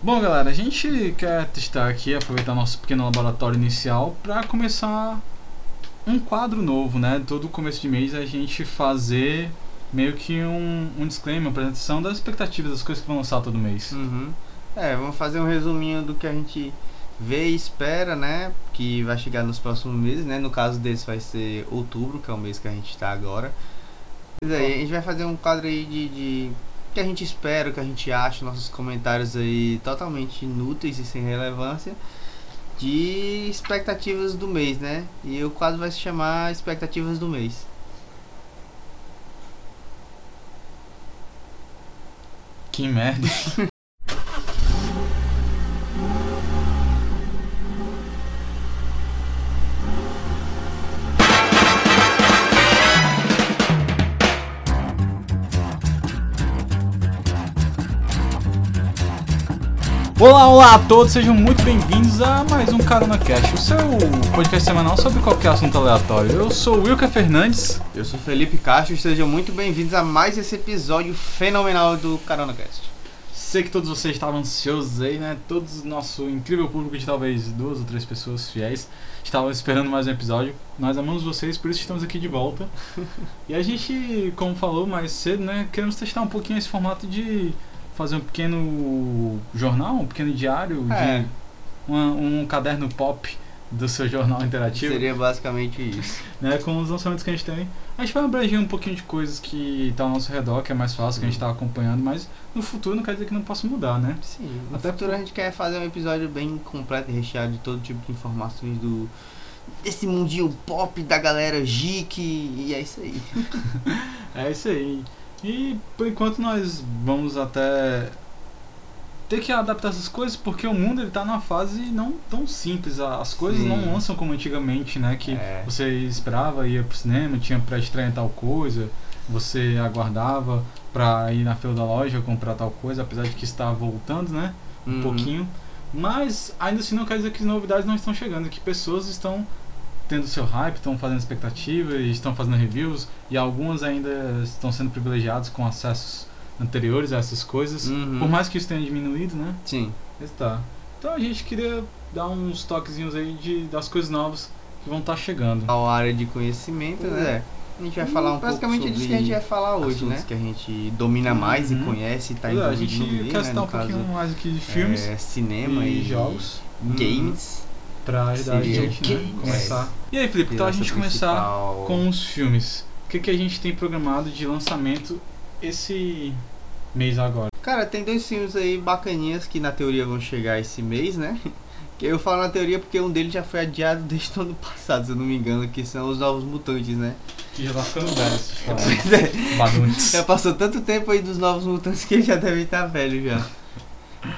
Bom, galera, a gente quer testar aqui, aproveitar nosso pequeno laboratório inicial para começar um quadro novo, né? Todo começo de mês a gente fazer meio que um, um disclaimer, uma apresentação das expectativas das coisas que vão lançar todo mês. Uhum. É, vamos fazer um resuminho do que a gente vê e espera, né? Que vai chegar nos próximos meses, né? No caso desse vai ser outubro, que é o mês que a gente está agora. Mas aí, a gente vai fazer um quadro aí de, de que a gente espera, o que a gente acha, nossos comentários aí totalmente inúteis e sem relevância de expectativas do mês, né? E o quadro vai se chamar Expectativas do Mês. Que merda. Olá, olá a todos, sejam muito bem-vindos a mais um Carona Cast, o seu podcast semanal sobre qualquer assunto aleatório. Eu sou o Wilker Fernandes. Eu sou Felipe Castro e sejam muito bem-vindos a mais esse episódio fenomenal do Carona Cast. Sei que todos vocês estavam ansiosos aí, né? Todos nosso incrível público de talvez duas ou três pessoas fiéis estavam esperando mais um episódio. Nós amamos vocês, por isso estamos aqui de volta. e a gente, como falou mais cedo, né? Queremos testar um pouquinho esse formato de fazer um pequeno jornal, um pequeno diário, É. de uma- um caderno pop do seu jornal interativo, Seria basicamente isso. né? Com os lançamentos que a gente tem. A gente vai abranger um pouquinho de coisas que tá ao nosso redor, que é mais fácil, que a gente tá acompanhando, mas no futuro não quer dizer que não possa mudar, né? Sim, no Até futuro a gente quer fazer um episódio bem completo e recheado de todo tipo de informações do desse mundinho pop da galera geek e é isso aí. É isso aí. E por enquanto nós vamos até ter que adaptar essas coisas porque o mundo ele tá numa fase não tão simples. As coisas Sim. não lançam como antigamente, né? Que É. você esperava, ia pro cinema, tinha pré-estreia em tal coisa, você aguardava pra ir na fila da loja comprar tal coisa, apesar de que está voltando, né? Um Uhum. pouquinho. Mas ainda assim não quer dizer que as novidades não estão chegando, que pessoas estão tendo seu hype, estão fazendo expectativas, estão fazendo reviews e algumas ainda estão sendo privilegiados com acessos anteriores a essas coisas. Uhum. Por mais que isso tenha diminuído, né? Sim. Está. Então a gente queria dar uns toquezinhos aí de, das coisas novas que vão estar chegando. A área de conhecimento, né? A gente vai Hum, falar um basicamente pouco é sobre disso que a gente vai falar hoje, né? que a gente domina mais Uhum. e conhece e tá é, a envolvido gente no meio, quer né? citar No um pouquinho caso, mais aqui de filmes é, cinema e e, jogos. Uhum. games. Pra ajudar a Seria gente, né? Começar. E aí, Felipe, então a gente começar com os filmes. O que, que a gente tem programado de lançamento esse mês agora? Cara, tem dois filmes aí bacaninhas que na teoria vão chegar esse mês, né? Que eu falo na teoria porque um deles já foi adiado desde o ano passado, se eu não me engano, que são os Novos Mutantes, né? Que já tá ficando velho essa história. Pois é, já passou tanto tempo aí dos Novos Mutantes que ele já deve estar velho já.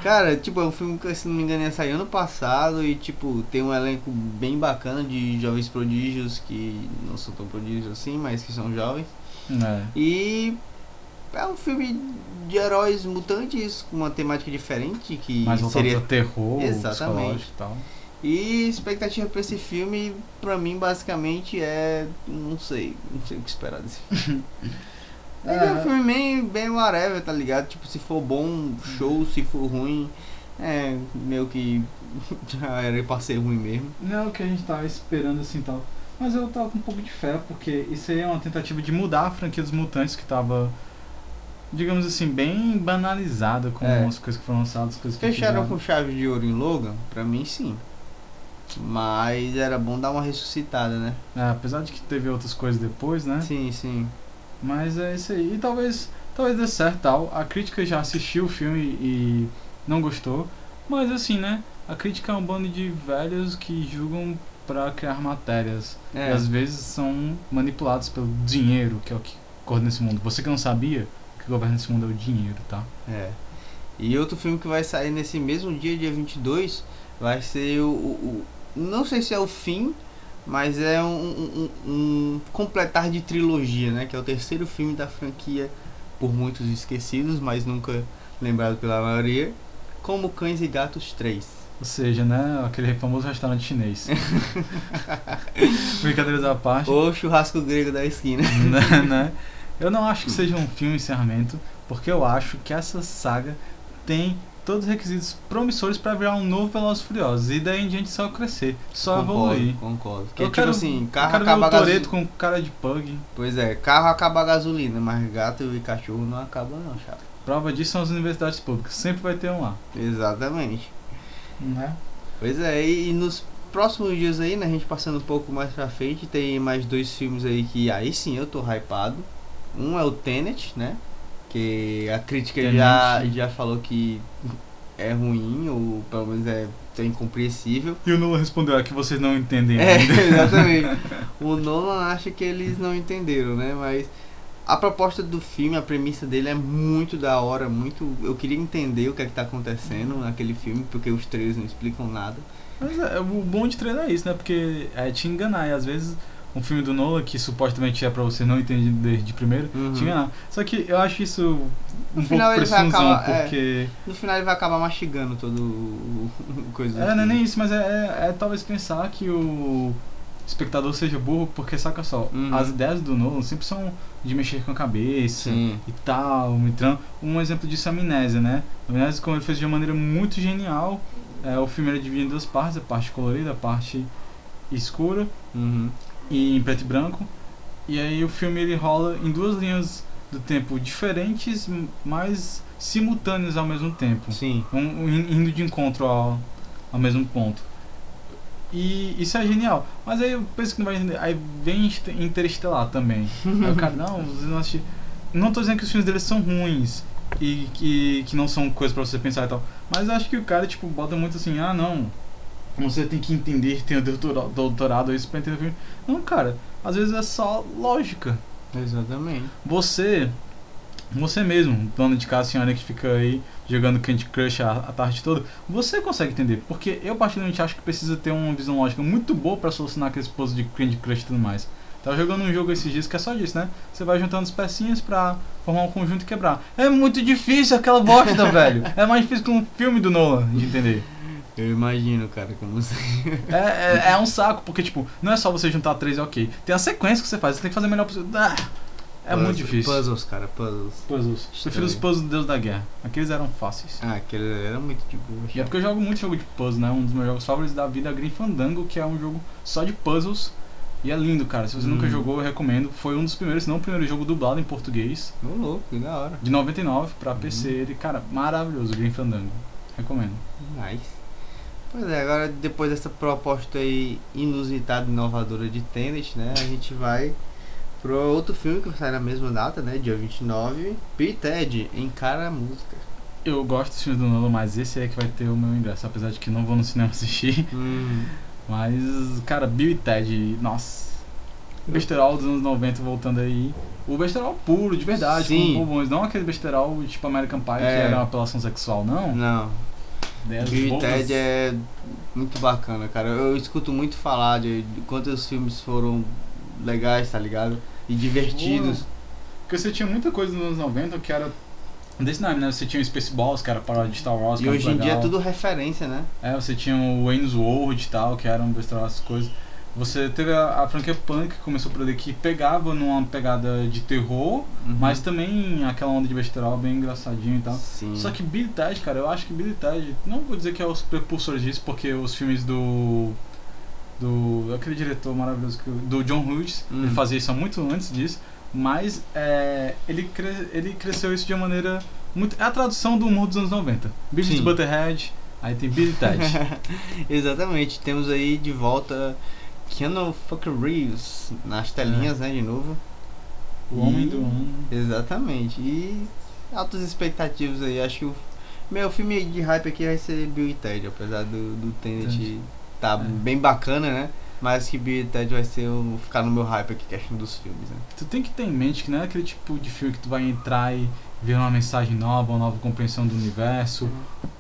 Cara, tipo, é um filme que, se não me engano, ia sair ano passado e, tipo, tem um elenco bem bacana de jovens prodígios que não são tão prodígios assim, mas que são jovens. É. E é um filme de heróis mutantes com uma temática diferente que Mais seria terror, Exatamente. e tal. E expectativa pra esse filme, pra mim, basicamente é. Não sei, não sei o que esperar desse filme. Ele é um filme bem, bem whatever, tá ligado? Tipo, se for bom, show, se for ruim, é meio que já era pra ser ruim mesmo. Não é o que a gente tava esperando assim tal. Mas eu tava com um pouco de fé, porque isso aí é uma tentativa de mudar a franquia dos mutantes que tava, digamos assim, bem banalizada com É. as coisas que foram lançadas, as coisas que Fecharam com chave de ouro em Logan? Pra mim, sim. Mas era bom dar uma ressuscitada, né? É, apesar de que teve outras coisas depois, né? Sim, sim. Mas é isso aí. E talvez, talvez dê certo tal. A crítica já assistiu o filme e não gostou. Mas assim, né? A crítica é um bando de velhos que julgam pra criar matérias. É. E às vezes são manipulados pelo dinheiro, que é o que coordena esse mundo. Você que não sabia, o que governa esse mundo é o dinheiro, tá? É. E outro filme que vai sair nesse mesmo dia, dia 22, vai ser o. o- o- não sei se é o fim, mas é um, um- um- completar de trilogia, né? Que é o terceiro filme da franquia, por muitos esquecidos, mas nunca lembrado pela maioria. Como Cães e Gatos 3. Ou seja, né? Aquele famoso restaurante chinês. Brincadeiras à parte. Ou churrasco grego da esquina. né, né? Eu não acho que seja um filme encerramento, porque eu acho que essa saga tem todos os requisitos promissores pra virar um novo Velozes Furiosos. E daí em diante só crescer, só concordo, evoluir. Concordo. Porque, Eu tipo quero- assim, Eu carro quero ver acaba gasolina. Com cara de pug. Pois é, carro acaba a gasolina, mas gato e cachorro não acabam não, chato. Prova disso são as universidades públicas. Sempre vai ter um lá. Exatamente. Né? Pois é, e, e nos próximos dias aí, né, a gente passando um pouco mais pra frente, tem mais dois filmes aí que aí sim eu tô hypado. Um é o Tenet, né? Que a crítica já, Tenet. já falou que é ruim, ou pelo menos é, é incompreensível. E o Nolan respondeu, é que vocês não entendem É, exatamente. O Nolan acha que eles não entenderam, né? Mas a proposta do filme, a premissa dele é muito da hora, muito. Eu queria entender o que é que tá acontecendo naquele filme, porque os trailers não explicam nada. Mas é, o bom de treinar é isso, né? Porque é te enganar. E às vezes um filme do Nolan, que supostamente é pra você não entender de primeiro, Uhum. te enganar. Só que eu acho isso um No pouco final ele vai acabar- é. porque... No final ele vai acabar mastigando todo o o coisa. É, não é nem isso, mas é, é- é talvez pensar que o espectador seja burro, porque saca só, Uhum. as ideias do Nolan sempre são de mexer com a cabeça Sim. e tal, então um exemplo disso é a Amnésia, né? A Amnésia, como ele fez de uma maneira muito genial, é, o filme era dividido em duas partes, a parte colorida, a parte escura, Uhum. E em preto e branco. E aí o filme ele rola em duas linhas do tempo diferentes, mas simultâneas ao mesmo tempo. Sim. Um, um in- indo de encontro ao, ao mesmo ponto. E isso é genial. Mas aí eu penso que não vai entender. Aí vem Interestelar também. aí o cara, não, você não. Não tô dizendo que os filmes deles são ruins e que, que não são coisas pra você pensar e tal. Mas acho que o cara, tipo, bota muito assim, ah não. Você tem que entender, tem o doutora- doutorado, isso pra entender o filme. Não, cara, às vezes é só lógica. Exatamente. Você, você mesmo, dona de casa, senhora que fica aí jogando Candy Crush a, a tarde toda, você consegue entender. Porque eu particularmente acho que precisa ter uma visão lógica muito boa pra solucionar aquele puzzle de Candy Crush e tudo mais. Tava jogando um jogo esses dias que é só disso, né? Você vai juntando as pecinhas pra formar um conjunto e quebrar. É muito difícil aquela bosta, velho. É mais difícil que um filme do Nolan de entender. Eu imagino, cara, como você. É, é, é um saco, porque, tipo, não é só você juntar três e ok. Tem a sequência que você faz, você tem que fazer melhor possível. Ah, é muito Puzzle- difícil. Puzzles, cara, puzzles. Puzzles. Prefiro os puzzles do Deus da Guerra. Aqueles eram fáceis. Ah, aquele era muito de boa. E é porque eu jogo muito jogo de puzzle, né? Um dos meus jogos favoritos da vida é Grim Fandango, que é um jogo só de puzzles. E é lindo, cara. Se você nunca Hum. jogou, eu recomendo. Foi um dos primeiros, se não o primeiro jogo dublado em português. Ô, louco, que da hora. De 99 pra Uhum. PC. Ele, cara, maravilhoso, Grim Fandango. Recomendo. Nice. Pois é, agora depois dessa proposta aí inusitada e inovadora de Tenet, né? A gente vai pro outro filme que sai na mesma data, né? Dia 29, Bill e Ted, Encara a Música. Eu gosto dos filmes do Nolan, mas esse é que vai ter o meu ingresso. Apesar de que não vou no cinema assistir. Hum, Mas, cara, Bill e Ted, nossa. Besterol dos anos 90 voltando aí. O besterol puro, de verdade, Sim. com bobões. Não aquele besterol tipo American Pie, que É. era uma apelação sexual, não. não, Ideias Bill e. Ted é muito bacana, cara. Eu escuto muito falar de, quantos filmes foram legais, tá ligado? E divertidos. Porque você tinha muita coisa nos anos 90 que era desse nome, né? Você tinha o Spaceballs, que era paródia de Star Wars, E hoje em dia é legal. tudo referência, né? É, você tinha o Wayne's World e tal, que eram besterol, essas coisas. Você teve a, a franquia Punk, que começou por ali, que pegava numa pegada de terror, Uhum. mas também aquela onda de besterol bem engraçadinho e tal. Sim. Só que Billy Ted, cara, eu acho que Billy Ted, não vou dizer que é os precursores disso, porque os filmes do. do. aquele diretor maravilhoso, que, do John Hughes, Hum. ele fazia isso muito antes disso, mas é, ele, cre, ele cresceu isso de uma maneira muito. É a tradução do humor dos anos 90. Beavis Sim. Butterhead, aí tem Billy Ted. Exatamente, temos aí de volta Keanu fucking Reeves nas telinhas, né, de novo. o homem E- do ano. Exatamente, e altas expectativas aí, acho que o meu filme de hype aqui vai ser Bill e Ted, apesar do, do Tenet Entendi. tá É. bem bacana, né? Mas que Bill e Ted vai ser o, ficar no meu hype aqui, questão dos filmes, né? Tu tem que ter em mente que não é aquele tipo de filme que tu vai entrar e ver uma mensagem nova, uma nova compreensão do universo.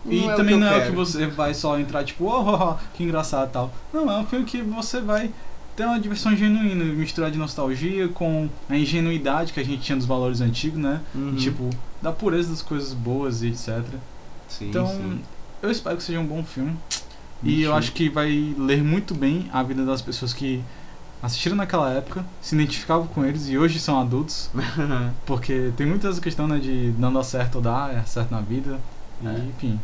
E Não é o também não é o que quero. você vai só entrar tipo, oh, oh, oh, que engraçado e tal. Não, é um filme que você vai ter uma diversão genuína, misturar de nostalgia com a ingenuidade que a gente tinha dos valores antigos, né? Uhum. Tipo, da pureza das coisas boas e etc. Sim, Então, sim. eu espero que seja um bom filme. E eu acho que vai ler muito bem a vida das pessoas que assistiram naquela época, se identificavam com eles e hoje são adultos. Porque tem muita essa questão né, de não dar certo ou dar, é certo na vida. E, É. enfim.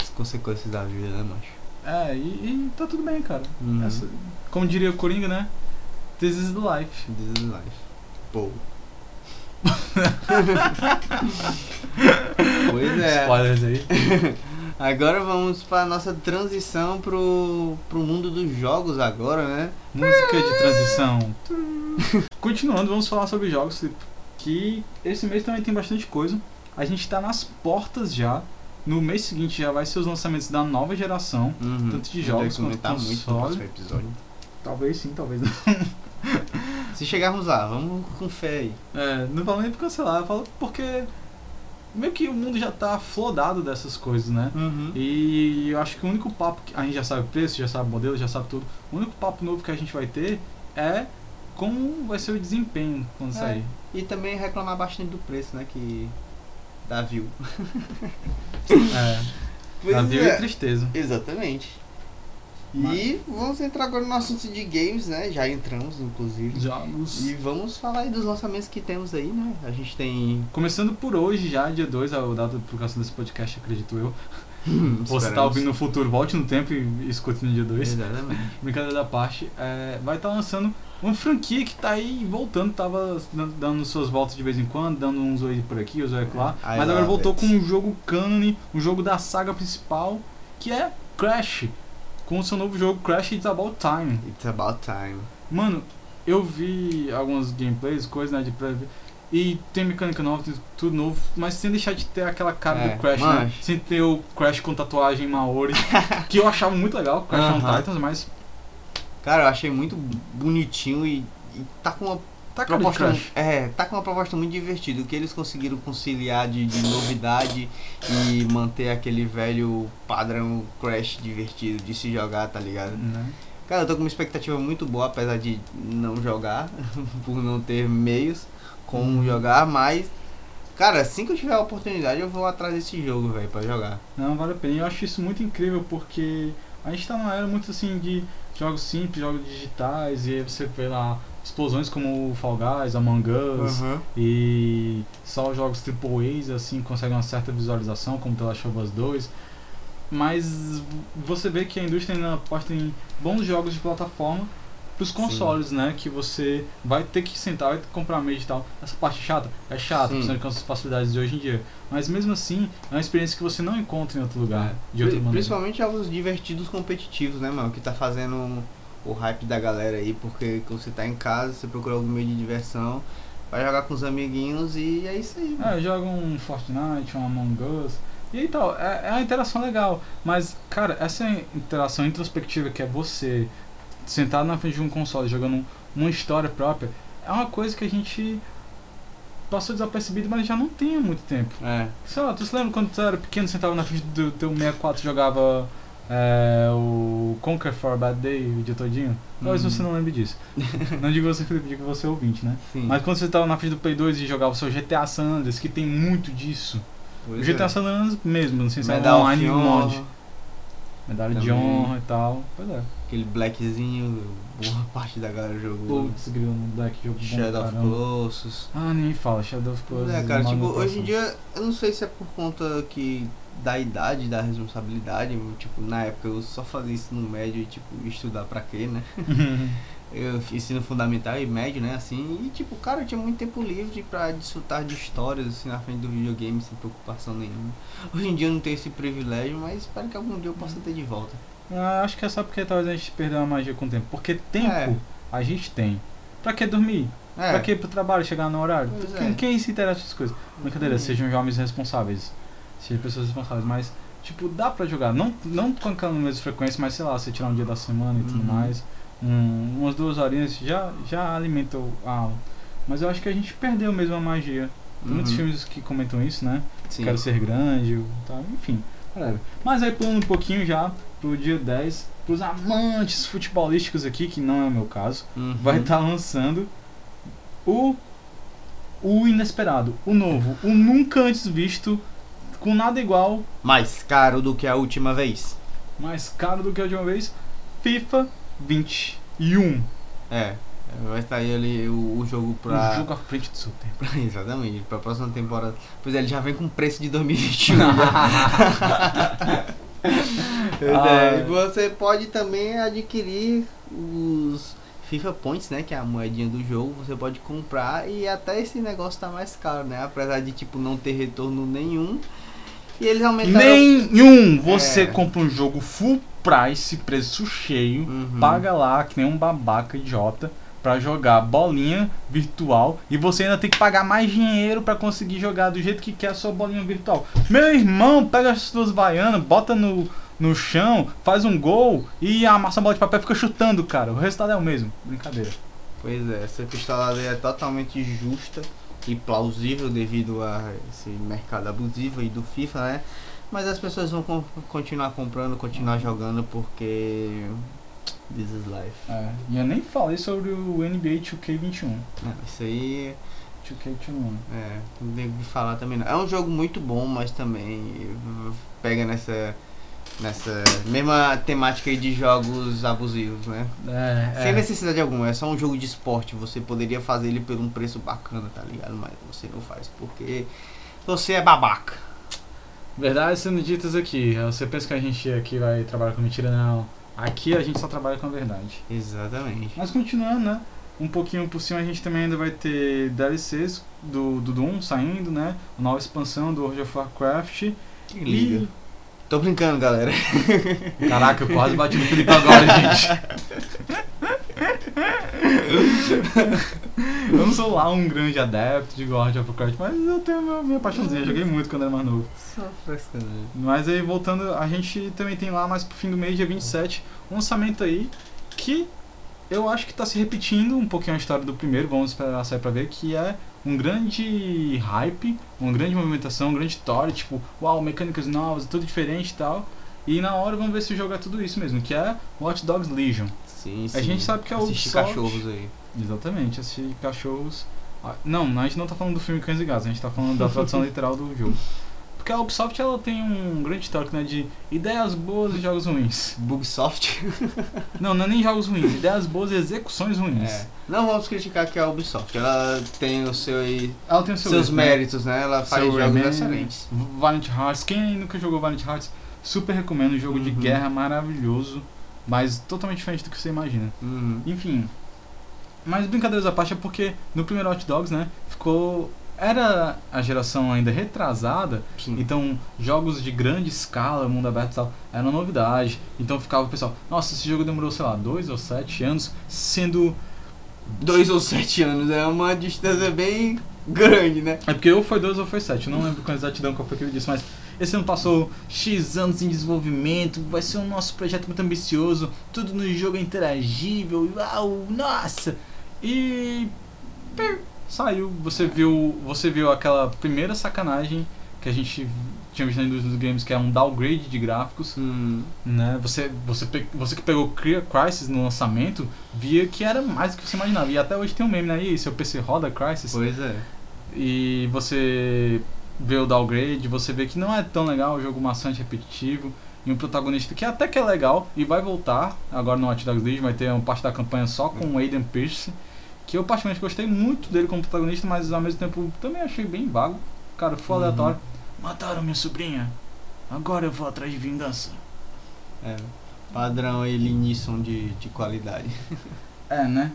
As consequências da vida, né, macho? É, e, e tá tudo bem, cara. Uhum. Essa- como diria o Coringa, né? This is the life. This is life. Pô. pois é. Spoilers aí. Agora vamos para nossa transição pro, pro mundo dos jogos agora, né? Música de transição. Continuando, vamos falar sobre jogos que esse mês também tem bastante coisa. A gente tá nas portas já. No mês seguinte já vai ser os lançamentos da nova geração. Uhum. Tanto de jogos quanto muito no console. próximo episódio. Talvez sim, talvez não. Se chegarmos lá, vamos com fé aí. É, não falo nem por cancelar, eu falo porque meio que o mundo já tá flodado dessas coisas, né? Uhum. E eu acho que o único papo que a gente já sabe o preço, já sabe o modelo, já sabe tudo. O único papo novo que a gente vai ter é como vai ser o desempenho quando É. sair. E também reclamar bastante do preço, né? Que dá view. É, Pois navio é. e tristeza. Exatamente. E vamos entrar agora no assunto de games, né? Já entramos, inclusive. Jogos. E vamos falar aí dos lançamentos que temos aí, né? A gente tem. Começando por hoje, já, dia 2, a data de publicação desse podcast, acredito eu. Você Esperamos. tá ouvindo no futuro, volte no tempo e escute no dia 2. Exatamente. Brincadeira da parte, é, vai estar lançando uma franquia que tá aí voltando, tava dan- dando suas voltas de vez em quando, dando uns oi por aqui, uns oi lá, I mas agora voltou it. com um jogo canon, um jogo da saga principal, que é Crash, com o seu novo jogo Crash It's About Time. It's about time. Mano, eu vi algumas gameplays, coisas né, de prévia, e tem mecânica nova, tem tudo novo, mas sem deixar de ter aquela cara É, do Crash, né? mas- Sem ter o Crash com tatuagem Maori, que eu achava muito legal, Crash on Aham. Titans, mas Cara, eu achei muito bonitinho e, e tá com uma tá proposta. É, tá com uma proposta muito divertida. O que eles conseguiram conciliar de, de novidade e manter aquele velho padrão Crash divertido de se jogar, tá ligado? Né? Cara, eu tô com uma expectativa muito boa, apesar de não jogar, por não ter meios como Uhum. jogar, mas. Cara, assim que eu tiver a oportunidade, eu vou atrás desse jogo, velho, pra jogar. Não, vale a pena. Eu acho isso muito incrível porque a gente tá numa era muito assim de jogos simples, jogos digitais, e você vê lá explosões como o Fall Guys, Among Us, e só jogos AAAs assim conseguem uma certa visualização, como The Last of Us 2. Mas você vê que a indústria ainda aposta em bons jogos de plataforma pros consoles, né? Que você vai ter que sentar, vai ter que comprar meio e tal. Essa parte chata é chata, Sim. principalmente com as facilidades de hoje em dia. Mas mesmo assim, é uma experiência que você não encontra em outro lugar, É. de outra maneira. Principalmente jogos divertidos competitivos, né, mano? Que tá fazendo o hype da galera aí, porque quando você tá em casa, você procura algum meio de diversão, vai jogar com os amiguinhos e é isso aí. mano. É, joga um Fortnite, um Among Us. E aí tal, é, é uma interação legal. Mas, cara, essa interação introspectiva que é você sentado na frente de um console jogando um- uma história própria, é uma coisa que a gente passou desapercebido, mas já não tem há muito tempo. É. Sei lá, tu se lembra quando tu era pequeno, sentava na frente do teu 64 e jogava é, o Conquer for a Bad Day o dia todinho? Talvez Uhum. você não lembre disso. não digo você, Felipe, digo você ouvinte, né? Sim. Mas quando você tava na frente do Play 2 e jogava o seu GTA San Andreas, que tem muito disso. Pois o GTA é. San Andreas mesmo, não sei se é online of ou mod. Medalha de Também. honra e tal. Pois é. aquele blackzinho, boa parte da galera jogou. Putz, grilo no Black jogo bom Shadow of caramba. Colossus. Ah, nem fala, Shadow of Colossus. é, cara, mal tipo, hoje em dia, eu não sei se é por conta que da idade, da responsabilidade, tipo, na época eu só fazia ensino médio e, tipo, estudar pra quê, né? Eu ensino fundamental e médio, né, assim, e, tipo, cara, eu tinha muito tempo livre pra desfrutar de histórias, assim, na frente do videogame, sem preocupação nenhuma. Hoje em dia eu não tenho esse privilégio, mas espero que algum dia eu possa ter de volta. Ah, acho que é só porque talvez a gente perdeu a magia com o tempo. Porque tempo É. a gente tem. Pra que dormir? É, Pra que ir pro trabalho, chegar no horário? Quem, é. quem se interessa nessas coisas? Brincadeira, Hum. sejam jovens responsáveis. Sejam pessoas responsáveis, mas, tipo, dá pra jogar. Não, não com aquela mesma frequência, mas sei lá, você tirar um dia da semana e tudo Uhum. mais. Um, umas duas horinhas já, já alimenta a alma. Mas eu acho que a gente perdeu mesmo a magia. Tem muitos Uhum. filmes que comentam isso, né? Sim. Quero ser grande, tá? enfim. whatever. Mas aí pulando um pouquinho já pro dia 10, pros amantes futebolísticos aqui, que não é o meu caso, Uhum. vai estar lançando o o inesperado, o novo, o nunca antes visto, com nada igual, Mais caro do que a última vez. mais caro do que a uma vez, FIFA 21. É. Vai sair ali o, o jogo pra. Um jogo à frente do seu tempo. Exatamente, pra próxima temporada. Pois é, ele já vem com preço de 2021. Pois Ah, é, você pode também adquirir os FIFA Points, né? Que é a moedinha do jogo. Você pode comprar e até esse negócio tá mais caro, né? Apesar de tipo não ter retorno nenhum. E eles aumentaram. Nenhum! Você É. compra um jogo full price, preço cheio, Uhum. paga lá que nem um babaca idiota pra jogar bolinha virtual e você ainda tem que pagar mais dinheiro pra conseguir jogar do jeito que quer a sua bolinha virtual. Meu irmão, pega as suas baianas, bota no, no chão, faz um gol e amassa a bola de papel e fica chutando, cara. O resultado é o mesmo. Brincadeira. Pois é, essa pistolada é totalmente justa e plausível devido a esse mercado abusivo aí do FIFA, né? Mas as pessoas vão con- continuar comprando, continuar jogando porque this is life. É, e eu nem falei sobre o NBA 2K21. Não, isso aí 2K21. é, não tem o que falar também não. É um jogo muito bom, mas também pega nessa nessa mesma temática aí de jogos abusivos, né? É, Sem é. necessidade alguma, é só um jogo de esporte. Você poderia fazer ele por um preço bacana, tá ligado? Mas você não faz porque você é babaca. Verdade sendo ditas aqui. Você pensa que a gente aqui vai trabalhar com mentira? Não. Aqui a gente só trabalha com a verdade. Exatamente. Mas continuando, né? Um pouquinho por cima a gente também ainda vai ter DLCs do, do Doom saindo, né? Nova expansão do World of Warcraft. Que liga. Tô brincando, galera. Caraca, eu quase bati no Felipe agora, gente. eu não sou lá um grande adepto de World of Warcraft, mas eu tenho minha, minha paixãozinha. Joguei muito quando era mais novo. Só. Mas aí voltando, a gente também tem lá mais pro fim do mês, dia 27, um lançamento aí que eu acho que tá se repetindo um pouquinho a história do primeiro, vamos esperar sair pra ver, que é um grande hype, uma grande movimentação, um grande story, tipo, uau, mecânicas novas, tudo diferente e tal. E na hora vamos ver se o jogo é tudo isso mesmo, que é Watch Dogs Legion. Sim, sim. A gente sabe que é o Assistir Ubisoft. cachorros aí. Exatamente, assistir cachorros. Ah, Não, a gente não tá falando do filme Cães e Gatos, a gente tá falando da tradução literal do jogo. Porque a Ubisoft ela tem um grande histórico né, de ideias boas e jogos ruins. Bugsoft. Não, não é nem jogos ruins, ideias boas e execuções ruins. É. Não vamos criticar que a Ubisoft. Ela tem o seu, Ela tem o seu seus né? méritos, né? Ela faz Seu jogos Rayman, excelentes. Valiant Hearts, quem nunca jogou Valiant Hearts, super recomendo, um jogo de Uhum. guerra maravilhoso, mas totalmente diferente do que você imagina. Uhum. Enfim. Mas brincadeiras à parte é porque no primeiro Hot Dogs, né, ficou. Era a geração ainda retrasada, Sim. então jogos de grande escala, mundo aberto e tal, era uma novidade. Então ficava o pessoal, nossa, esse jogo demorou, sei lá, dois ou sete anos, sendo. Dois ou sete anos é uma distância bem grande, né? É porque ou foi dois ou foi sete, eu não lembro com exatidão qual foi que ele disse, mas esse ano passou X anos em desenvolvimento, vai ser um nosso projeto muito ambicioso, tudo no jogo é interagível, uau, nossa! E per, saiu, você viu, você viu aquela primeira sacanagem que a gente tinha visto na indústria dos games, que é um downgrade de gráficos, Hum. né? Você, você, você que pegou Crysis no lançamento, via que era mais do que você imaginava. E até hoje tem um meme, né? E aí, seu PC roda Crysis? Pois é. e você vê o downgrade, você vê que não é tão legal, o jogo maçante, repetitivo, e um protagonista que até que é legal e vai voltar, agora no Watch Dogs Legion vai ter uma parte da campanha só com o Aiden Pierce, que eu particularmente gostei muito dele como protagonista, mas ao mesmo tempo também achei bem vago, cara, foi Uhum. aleatório. Mataram minha sobrinha, agora eu vou atrás de vingança. É. Padrão aí, Linisson de, de qualidade. É, né?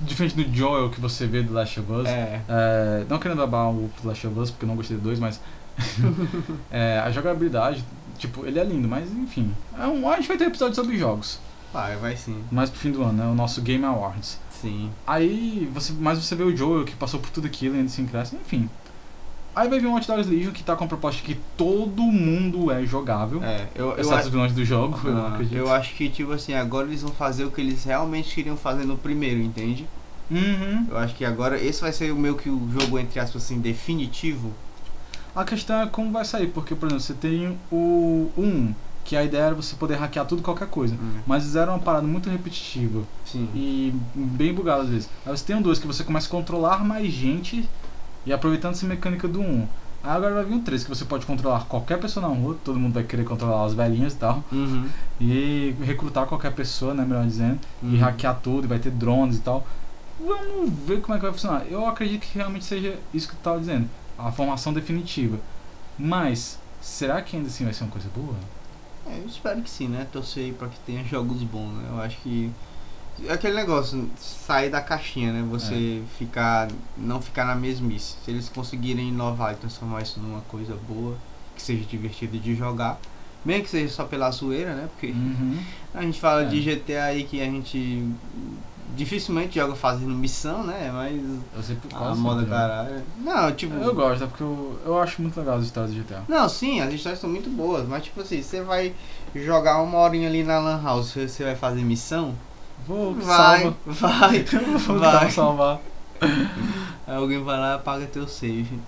Diferente do Joel que você vê do Last of Us, É. É, não querendo abar o Last of Us, porque eu não gostei do 2, mas é, a jogabilidade, tipo, ele é lindo, mas enfim. É um, a gente vai ter episódio sobre jogos, Vai, vai sim. mais pro fim do ano, né? O nosso Game Awards. Sim. Aí, você, mas você vê o Joel que passou por tudo aquilo e ainda assim cresce, enfim. Aí vai vir o Watch Dogs Legion que tá com a proposta de que todo mundo é jogável, É, eu, eu, exceto acho- os vilões do jogo, eu não Ah, acredito. eu acho que, tipo assim, agora eles vão fazer o que eles realmente queriam fazer no primeiro, entende? Uhum. Eu acho que agora esse vai ser o meio que o jogo, entre aspas, assim, definitivo. A questão é como vai sair, porque, por exemplo, você tem o 1, que a ideia era você poder hackear tudo e qualquer coisa. Mas fizeram uma parada muito repetitiva Sim. e bem bugada às vezes. Aí você tem um 2 que você começa a controlar mais gente e aproveitando essa mecânica do 1. Um. Aí agora vai vir um 3 que você pode controlar qualquer pessoa na rua, todo mundo vai querer controlar as velhinhas e tal. Uhum. E recrutar qualquer pessoa, né, melhor dizendo, e Uhum. hackear tudo, e vai ter drones e tal. vamos ver como é que vai funcionar. Eu acredito que realmente seja isso que tu tava dizendo, a formação definitiva. Mas, será que ainda assim vai ser uma coisa boa? É, eu espero que sim, né? Torcer pra que tenha jogos bons, né? Eu acho que. É aquele negócio, sair da caixinha, né? Você ficar. não ficar na mesmice. Se eles conseguirem inovar e transformar isso numa coisa boa, que seja divertida de jogar, mesmo que seja só pela zoeira, né? Porque Uhum. a gente fala É. de GTA aí que a gente dificilmente joga fazendo missão, né? Mas Eu sempre a moda caralho. Não, tipo. Eu gosto, é porque eu, eu acho muito legal as histórias de GTA. Não, sim, as histórias são muito boas, mas tipo assim, você vai jogar uma horinha ali na Lan House, você- vai fazer missão? Vou, Vai, salva. vai. Vou vai. vai. salvar. Aí alguém vai lá e apaga teu save.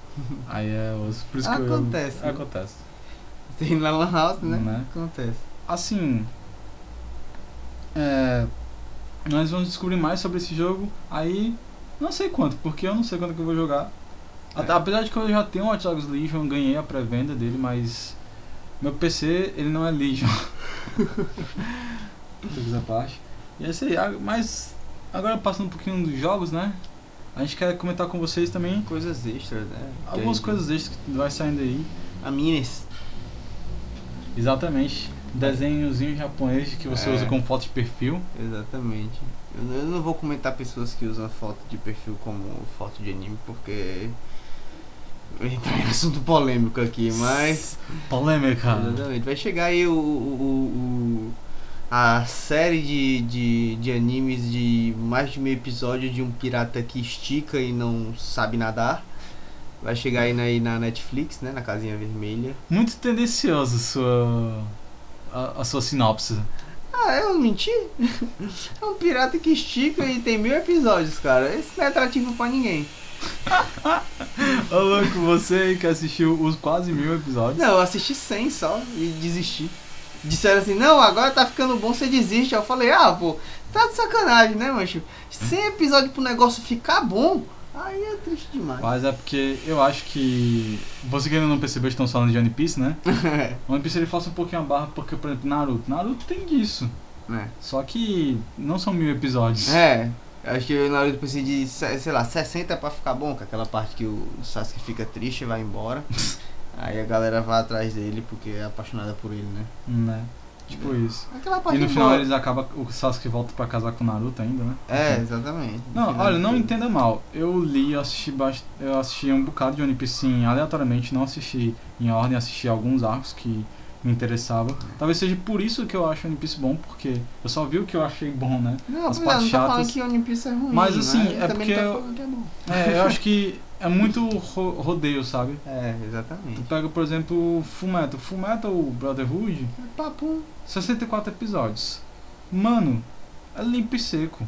Aí é osso. Por isso que Acontece, eu. né? Acontece. Tem na Lan House, né? Né? Acontece. Assim. É, nós vamos descobrir mais sobre esse jogo aí. Não sei quanto, porque eu não sei quando que eu vou jogar. É. Apesar de que eu já tenho o Watch Dogs Legion, ganhei a pré-venda dele, mas. Meu PC, ele não é Legion. Todas a parte. E é isso aí. Mas agora passando um pouquinho dos jogos, né? A gente quer comentar com vocês também Coisas extras, né? Algumas coisas extras que vai saindo aí. A Minis. Exatamente. Desenhozinho japonês que você É. usa como foto de perfil. Exatamente. Eu, eu não vou comentar pessoas que usam foto de perfil como foto de anime, porque. Entrar em assunto polêmico aqui, mas. Polêmica. Exatamente. Vai chegar aí o, o, o- a série de, de, de animes de mais de meio episódio de um pirata que estica e não sabe nadar. Vai chegar aí na, aí na Netflix, né? Na casinha vermelha. Muito tendencioso sua. A, a sua sinopse. Ah, eu menti? É um pirata que estica e tem mil episódios, cara. Esse não é atrativo pra ninguém. Ô louco, você que assistiu os quase mil episódios. Não, eu assisti 100 só e desisti. Disseram assim, não, agora tá ficando bom, você desiste. Eu falei, ah, pô, tá de sacanagem, né, mancho? 100 episódios pro negócio ficar bom, aí é triste demais. Mas é porque eu acho que. Você que ainda não percebeu, estamos falando de One Piece, né? One Piece ele força um pouquinho a barra porque, por exemplo, Naruto. Naruto tem disso. é. Só que não são mil episódios. É, acho que o Naruto precisa de, se- sei lá, 60 pra ficar bom, com aquela parte que o Sasuke fica triste e vai embora. aí a galera vai atrás dele porque é apaixonada por ele, né? Né? Tipo isso. Aquela parte E no final boa. eles acabam. O Sasuke volta pra casar com o Naruto ainda, né? É, exatamente. Não, olha, de não entenda mal. Eu li, eu assisti, bast... eu assisti um bocado de One Piece sim, aleatoriamente, não assisti em ordem, assisti alguns arcos que me interessavam. Talvez seja por isso que eu acho One Piece bom, porque eu só vi o que eu achei bom, né? Não, as é, partes não tô falando chatas. que One Piece é ruim. Mas, assim, mas é também porque não eu- falando que é bom. É, eu acho que é muito ro- rodeio, sabe? É, Tu exatamente. pega, por exemplo, Fullmetal. Fullmetal Brotherhood, É papo. 64 episódios. Mano, é limpo e seco.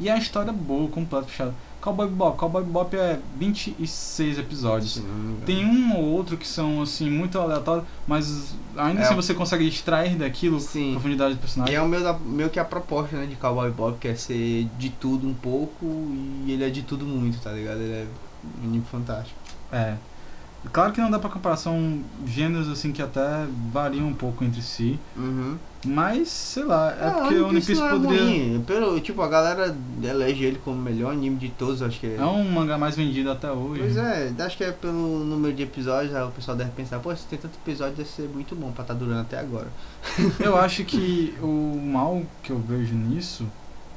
E a história é boa, completa, fechada. Cowboy Bebop. Cowboy Bebop é 26 episódios. engano. Tem um ou outro que são, assim, muito aleatórios, mas ainda É. assim você consegue extrair daquilo Sim. profundidade do E personagem. é o meu, da- meio que a proposta, né, de Cowboy Bob, que é ser de tudo um pouco e ele é de tudo muito, tá ligado? Ele é um anime fantástico. É. Claro que não dá pra comparação gêneros assim que até variam um pouco entre si, Uhum. mas sei lá, é Ah, porque o One Piece é poderia. ruim. Pelo, tipo, a galera elege ele como o melhor anime de todos, acho que é. É um mangá mais vendido até hoje. Pois é, acho que é pelo número de episódios, aí o pessoal deve pensar, pô, se tem tanto episódio, deve ser muito bom pra estar durando até agora. Eu acho que o mal que eu vejo nisso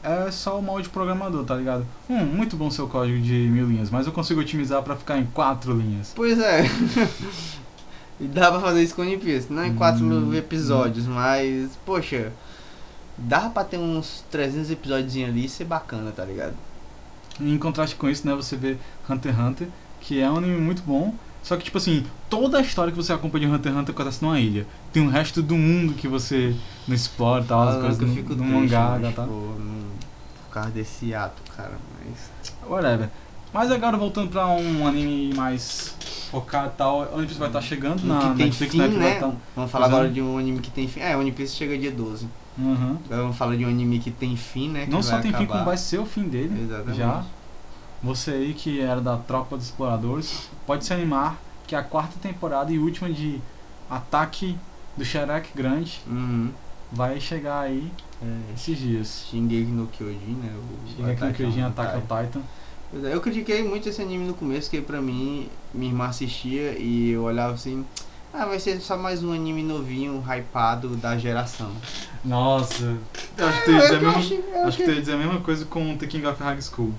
é só o mal de programador, tá ligado? Hum, muito bom seu código de mil linhas, mas eu consigo otimizar pra ficar em quatro linhas. Pois é. e dá pra fazer isso com One Piece. Não em 4 Hum, mil episódios, mas, poxa, dá pra ter uns 300 episódios ali e ser bacana, tá ligado? Em contraste com isso, né, você vê Hunter x Hunter, que é um anime muito bom, só que tipo assim, toda a história que você acompanha de Hunter x Hunter acontece numa ilha. Tem o resto do mundo que você não explora, tal, as coisas no, mangá, mas, tá? pô, no- por causa desse ato, cara, mas... Whatever. Mas agora voltando pra um anime mais focado e tal, One Piece vai estar chegando Um na que tem Netflix, fim, né? Que vai né? tá... Vamos falar é. agora de um anime que tem fim. É, One Piece chega dia 12. Uhum. Agora vamos falar de um anime que tem fim, né? que Não só vai tem fim, acabar. como vai ser o fim dele. Exatamente. Já. Você aí que era da tropa dos exploradores, pode se animar que a quarta temporada e última de Ataque do Shrek Grande Uhum. vai chegar aí É, esses dias. Shingeki no Kyojin, né? O aqui no Kyojin on Attack on Titan. É, eu critiquei muito esse anime no começo, que pra mim, minha irmã assistia e eu olhava assim, ah, vai ser só mais um anime novinho, hypado da geração. Nossa, eu acho que tu ia dizer a É, mesma, acho que tu ia dizer a mesma coisa com The King of High School.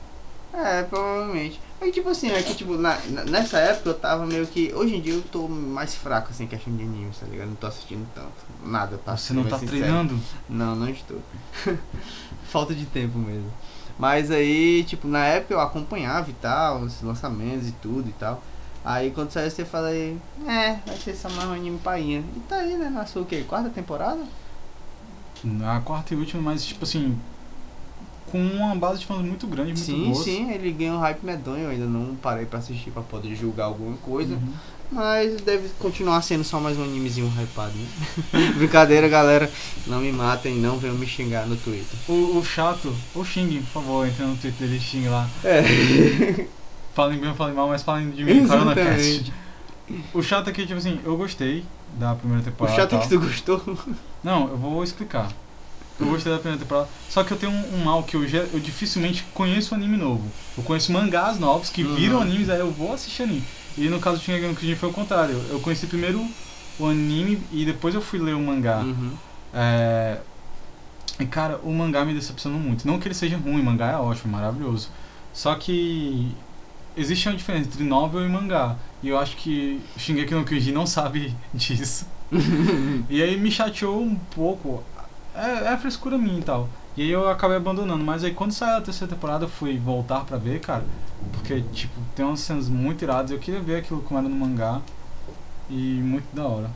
É, provavelmente. Aí tipo assim, é que tipo, na, na- nessa época eu tava meio que. Hoje em dia eu tô mais fraco assim em questão de animes, tá ligado? Não tô assistindo tanto. Nada, pra Você não tá sincero. treinando? Não, não estou. Falta de tempo mesmo. Mas aí, tipo, na época eu acompanhava e tal, os lançamentos e tudo e tal. Aí quando saiu você fala aí, é, vai ser só mais um anime painha. E tá aí, né? Nasceu o quê? Quarta temporada? A quarta e última, mas tipo assim, com uma base de fãs muito grande, muito sim, sim, ele ganhou um hype medonho, eu ainda não parei pra assistir pra poder julgar alguma coisa. Uhum. Mas deve continuar sendo só mais um animezinho hypado, né? Brincadeira, galera. Não me matem, não venham me xingar no Twitter. O, o chato, o Xing, por favor, entra no Twitter dele e xingue lá. É. Falem bem ou falem mal, mas falem de mim, CoronaCast. O chato é que, tipo assim, eu gostei da primeira O temporada. chato e é que tu gostou. Não, eu vou explicar. Eu gostei da primeira temporada. Só que eu tenho um, um mal que eu, ge- eu dificilmente conheço anime novo. Eu conheço mangás novos que Uhum. viram animes, aí eu vou assistir anime. E no caso do Shingeki no Kyojin foi o contrário. Eu conheci primeiro o anime e depois eu fui ler o mangá. Uhum. É... E cara, o mangá me decepcionou muito. Não que ele seja ruim, o mangá é ótimo, maravilhoso. Só que existe uma diferença entre novel e mangá. E eu acho que o Shingeki no Kyojin não sabe disso. E aí me chateou um pouco. É, é frescura minha e tal. E aí eu acabei abandonando. Mas aí quando saiu a terceira temporada eu fui voltar pra ver, cara. Porque, tipo, tem umas cenas muito iradas. Eu queria ver aquilo como era no mangá. E muito da hora.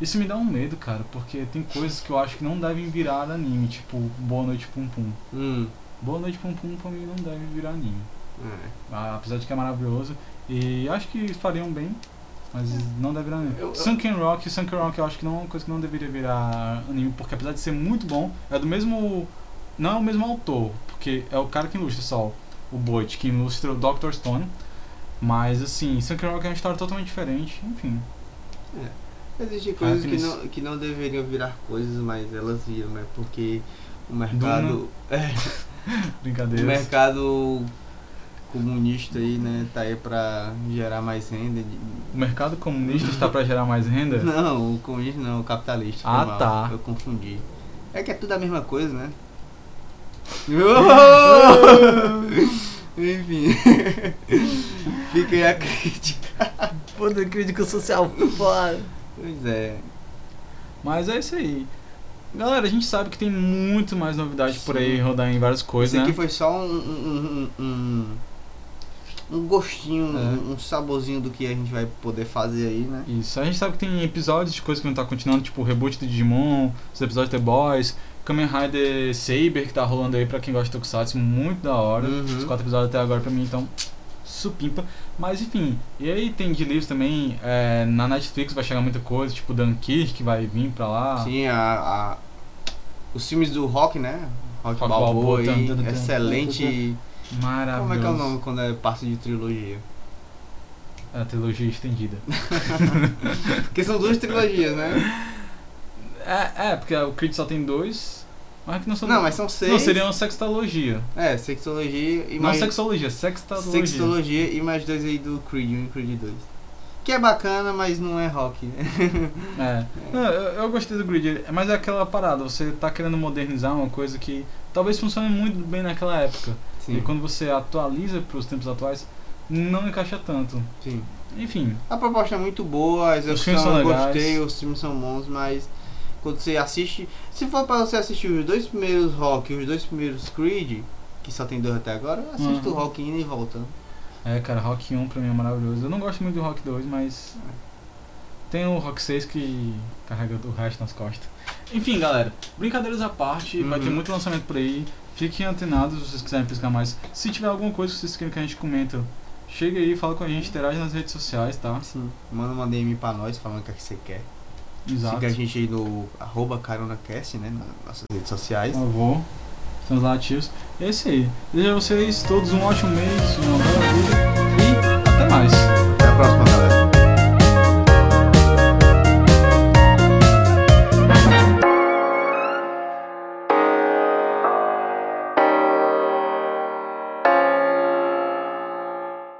Isso me dá um medo, cara. Porque tem coisas que eu acho que não devem virar anime. Tipo, Boa Noite Pum Pum. Hum. Boa Noite Pum Pum pra mim não deve virar anime. É. Ah, Apesar de que é maravilhoso. E acho que fariam bem. Mas não deve virar anime. Eu- eu- Sunken Rock, Sunken Rock eu acho que não é uma coisa que não deveria virar anime, porque apesar de ser muito bom, é do mesmo. Não é o mesmo autor, porque é o cara que ilustra só o Boit, que ilustra o Dr. Stone. Mas assim, Sunken Rock é uma história totalmente diferente, enfim. Existem coisas que Happiness. não, que não deveriam virar coisas, mas elas viram, né? Porque o mercado. É, o Brincadeiras. mercado comunista aí, né? Tá aí pra gerar mais renda. O mercado comunista está para gerar mais renda? Não, o comunista não, o capitalista. Ah, mal, tá. Eu confundi. É que é tudo a mesma coisa, né? Enfim. Fica aí a crítica. Puta crítica social foda. Pois é. Mas é isso aí. Galera, a gente sabe que tem muito mais novidade por aí rodar em várias coisas, Isso aqui né? foi só um, um, um, um, um gostinho, É. um, um saborzinho do que a gente vai poder fazer aí, né? Isso, a gente sabe que tem episódios de coisas que não tá continuando, tipo o reboot do Digimon, os episódios de The Boys, Kamen Rider Saber que tá rolando aí pra quem gosta de Tokusatsu, muito da hora. Uhum. Os quatro episódios até agora pra mim, então, supimpa. Mas enfim, e aí tem de livros também, é, na Netflix vai chegar muita coisa, tipo Dunkirk que vai vir pra lá. Sim, a, a- os filmes do Rock, né? Rock, Rock Balboa, Balboa, aí, excelente. Maravilhoso. Como é que é o nome quando é parte de trilogia? É a trilogia estendida. Porque são duas trilogias, né? É, é, porque o Creed só tem dois, mas que não são Não, mas são seis. Não, seria uma sextalogia. É, sexologia e Não mais. sexologia, sextalogia. Sextologia e mais dois aí do Creed 1 e Creed 2. Que é bacana, mas não é rock, né? É. Não, eu, eu gostei do Grid, mas é aquela parada, você tá querendo modernizar uma coisa que talvez funcione muito bem naquela época. E Sim, quando você atualiza para os tempos atuais, não encaixa tanto. sim. Enfim, A proposta é muito boa, a execução eu legais. gostei, os filmes são bons, mas quando você assiste. Se for pra você assistir os dois primeiros rock e os dois primeiros Creed, que só tem dois até agora, assista Uhum. o rock indo e voltando. é, cara, Rock 1 pra mim é maravilhoso. Eu não gosto muito do Rock 2, mas tem o Rock 6 que carrega o resto nas costas. Enfim, galera, brincadeiras à parte, vai Uhum. ter muito lançamento por aí. Fiquem antenados se vocês quiserem pescar mais. Se tiver alguma coisa que vocês querem que a gente comenta, chega aí, fala com a gente, interage nas redes sociais, tá? Sim. Manda uma DM pra nós falando o que, é que você quer. Exato. Siga a gente aí no arroba caronacast, né? Nas nossas redes sociais. Por favor. Estamos lá ativos. É isso aí. Desejo a vocês todos um ótimo mês, uma boa vida e até mais.